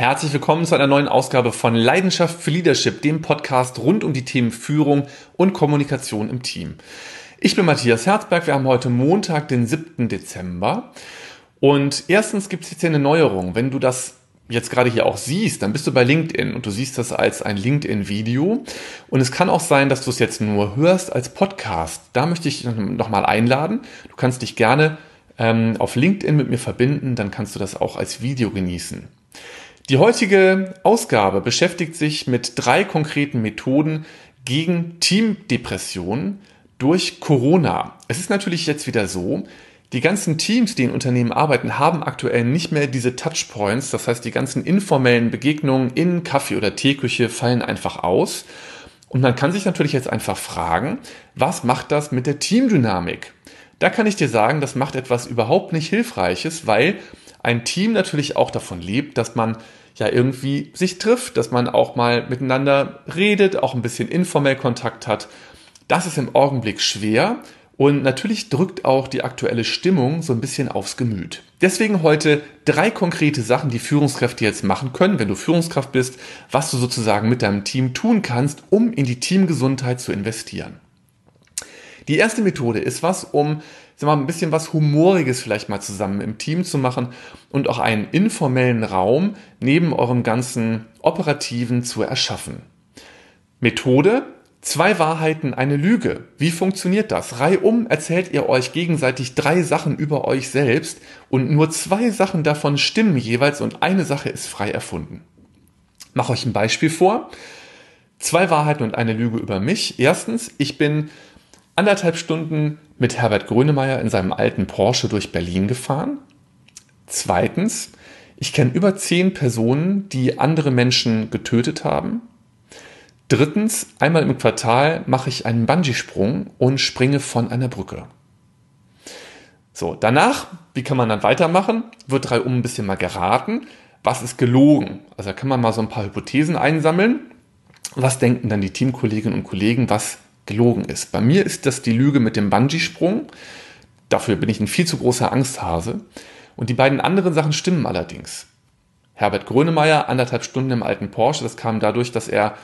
Herzlich willkommen zu einer neuen Ausgabe von Leidenschaft für Leadership, dem Podcast rund um die Themen Führung und Kommunikation im Team. Ich bin Matthias Herzberg, wir haben heute Montag, den 7. Dezember. Und erstens gibt es jetzt hier eine Neuerung. Wenn du das jetzt gerade hier auch siehst, dann bist du bei LinkedIn und du siehst das als ein LinkedIn-Video. Und es kann auch sein, dass du es jetzt nur hörst als Podcast. Da möchte ich dich nochmal einladen. Du kannst dich gerne ähm, auf LinkedIn mit mir verbinden, dann kannst du das auch als Video genießen. Die heutige Ausgabe beschäftigt sich mit drei konkreten Methoden gegen Teamdepression durch Corona. Es ist natürlich jetzt wieder so, die ganzen Teams, die in Unternehmen arbeiten, haben aktuell nicht mehr diese Touchpoints. Das heißt, die ganzen informellen Begegnungen in Kaffee- oder Teeküche fallen einfach aus. Und man kann sich natürlich jetzt einfach fragen, was macht das mit der Teamdynamik? Da kann ich dir sagen, das macht etwas überhaupt nicht Hilfreiches, weil ein Team natürlich auch davon lebt, dass man ja irgendwie sich trifft, dass man auch mal miteinander redet, auch ein bisschen informell Kontakt hat. Das ist im Augenblick schwer und natürlich drückt auch die aktuelle Stimmung so ein bisschen aufs Gemüt. Deswegen heute drei konkrete Sachen, die Führungskräfte jetzt machen können, wenn du Führungskraft bist, was du sozusagen mit deinem Team tun kannst, um in die Teamgesundheit zu investieren. Die erste Methode ist was, um sag mal, ein bisschen was Humoriges vielleicht mal zusammen im Team zu machen und auch einen informellen Raum neben eurem ganzen Operativen zu erschaffen. Methode, Zwei Wahrheiten, eine Lüge. Wie funktioniert das? Reihum erzählt ihr euch gegenseitig drei Sachen über euch selbst und nur zwei Sachen davon stimmen jeweils und eine Sache ist frei erfunden. Mach euch ein Beispiel vor. Zwei Wahrheiten und eine Lüge über mich. Erstens, ich bin anderthalb Stunden mit Herbert Grönemeyer in seinem alten Porsche durch Berlin gefahren. Zweitens, ich kenne über zehn Personen, die andere Menschen getötet haben. Drittens, einmal im Quartal mache ich einen Bungee-Sprung und springe von einer Brücke. So, danach, wie kann man dann weitermachen? Wird drei um ein bisschen mal geraten. Was ist gelogen? Also da kann man mal so ein paar Hypothesen einsammeln. Was denken dann die Teamkolleginnen und Kollegen, was gelogen ist. Bei mir ist das die Lüge mit dem Bungee-Sprung. Dafür bin ich ein viel zu großer Angsthase. Und die beiden anderen Sachen stimmen allerdings. Herbert Grönemeyer, anderthalb Stunden im alten Porsche, das kam dadurch, dass er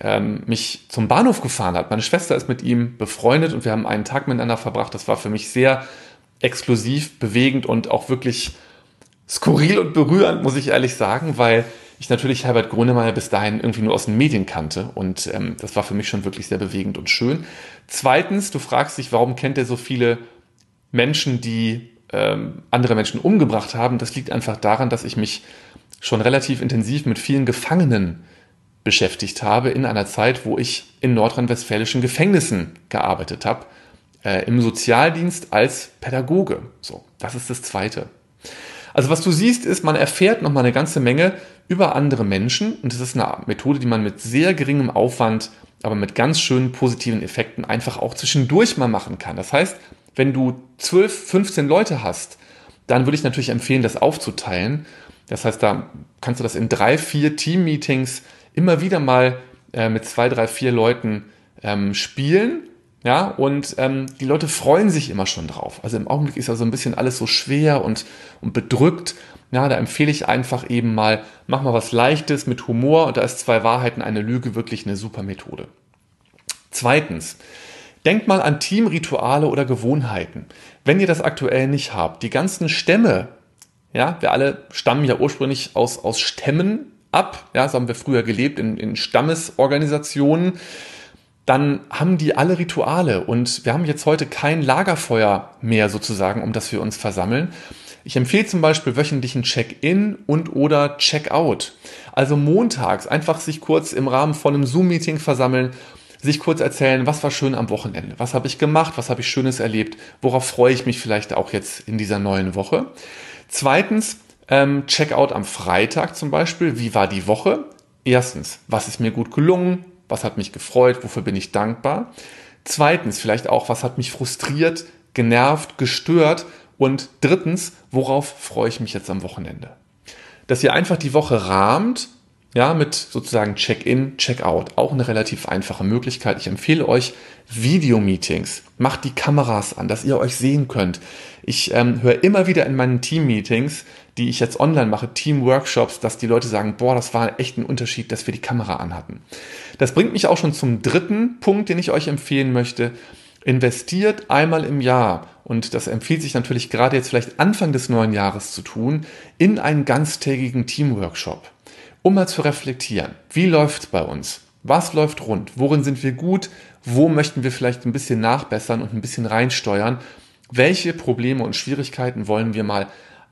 ähm, mich zum Bahnhof gefahren hat. Meine Schwester ist mit ihm befreundet und wir haben einen Tag miteinander verbracht. Das war für mich sehr exklusiv, bewegend und auch wirklich skurril und berührend, muss ich ehrlich sagen, weil ich natürlich Herbert Grönemeyer bis dahin irgendwie nur aus den Medien kannte und ähm, das war für mich schon wirklich sehr bewegend und schön. Zweitens, du fragst dich, warum kennt er so viele Menschen, die ähm, andere Menschen umgebracht haben? Das liegt einfach daran, dass ich mich schon relativ intensiv mit vielen Gefangenen beschäftigt habe in einer Zeit, wo ich in nordrhein-westfälischen Gefängnissen gearbeitet habe, äh, im Sozialdienst als Pädagoge. So, das ist das Zweite. Also was du siehst, ist, man erfährt noch mal eine ganze Menge über andere Menschen und das ist eine Methode, die man mit sehr geringem Aufwand, aber mit ganz schönen positiven Effekten einfach auch zwischendurch mal machen kann. Das heißt, wenn du 12, 15 Leute hast, dann würde ich natürlich empfehlen, das aufzuteilen. Das heißt, da kannst du das in drei, vier Team-Meetings immer wieder mal äh, mit zwei, drei, vier Leuten ähm, spielen ja, und ähm, die Leute freuen sich immer schon drauf. Also im Augenblick ist ja so ein bisschen alles so schwer und, und bedrückt. Ja, da empfehle ich einfach eben mal, mach mal was Leichtes mit Humor und da ist zwei Wahrheiten, eine Lüge wirklich eine super Methode. Zweitens, denkt mal an Teamrituale oder Gewohnheiten. Wenn ihr das aktuell nicht habt, die ganzen Stämme, ja, wir alle stammen ja ursprünglich aus, aus Stämmen ab, ja, so haben wir früher gelebt in, in Stammesorganisationen dann haben die alle Rituale und wir haben jetzt heute kein Lagerfeuer mehr sozusagen, um das wir uns versammeln. Ich empfehle zum Beispiel wöchentlichen Check-in und oder Check-out. Also montags einfach sich kurz im Rahmen von einem Zoom-Meeting versammeln, sich kurz erzählen, was war schön am Wochenende, was habe ich gemacht, was habe ich Schönes erlebt, worauf freue ich mich vielleicht auch jetzt in dieser neuen Woche. Zweitens, ähm, Check-out am Freitag zum Beispiel, wie war die Woche? Erstens, was ist mir gut gelungen, was hat mich gefreut, wofür bin ich dankbar. Zweitens, vielleicht auch, was hat mich frustriert, genervt, gestört. Und drittens, worauf freue ich mich jetzt am Wochenende? Dass ihr einfach die Woche rahmt, ja, mit sozusagen Check-in, Check-out. Auch eine relativ einfache Möglichkeit. Ich empfehle euch Videomeetings. Macht die Kameras an, dass ihr euch sehen könnt. Ich ähm, höre immer wieder in meinen Team-Meetings, die ich jetzt online mache, Team-Workshops, dass die Leute sagen, boah, das war echt ein Unterschied, dass wir die Kamera anhatten. Das bringt mich auch schon zum dritten Punkt, den ich euch empfehlen möchte. Investiert einmal im Jahr, und das empfiehlt sich natürlich gerade jetzt vielleicht Anfang des neuen Jahres zu tun, in einen ganztägigen Team-Workshop, um mal zu reflektieren, wie läuft es bei uns? Was läuft rund? Worin sind wir gut? Wo möchten wir vielleicht ein bisschen nachbessern und ein bisschen reinsteuern? Welche Probleme und Schwierigkeiten wollen wir mal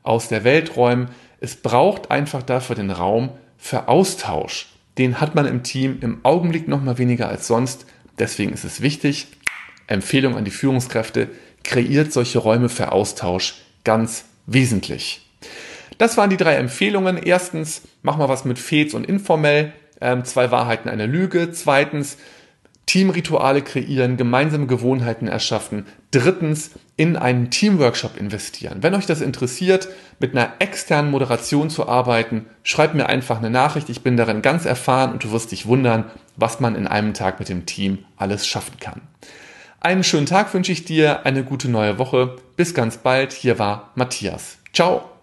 aus der Welt räumen? Es braucht einfach dafür den Raum für Austausch. Den hat man im Team im Augenblick noch mal weniger als sonst. Deswegen ist es wichtig, Empfehlung an die Führungskräfte, kreiert solche Räume für Austausch ganz wesentlich. Das waren die drei Empfehlungen. Erstens, mach mal was mit Fets und informell. Ähm, zwei Wahrheiten, eine Lüge. Zweitens, Teamrituale kreieren, gemeinsame Gewohnheiten erschaffen. Drittens, in einen Teamworkshop investieren. Wenn euch das interessiert, mit einer externen Moderation zu arbeiten, schreibt mir einfach eine Nachricht. Ich bin darin ganz erfahren und du wirst dich wundern, was man in einem Tag mit dem Team alles schaffen kann. Einen schönen Tag wünsche ich dir, eine gute neue Woche. Bis ganz bald. Hier war Matthias. Ciao.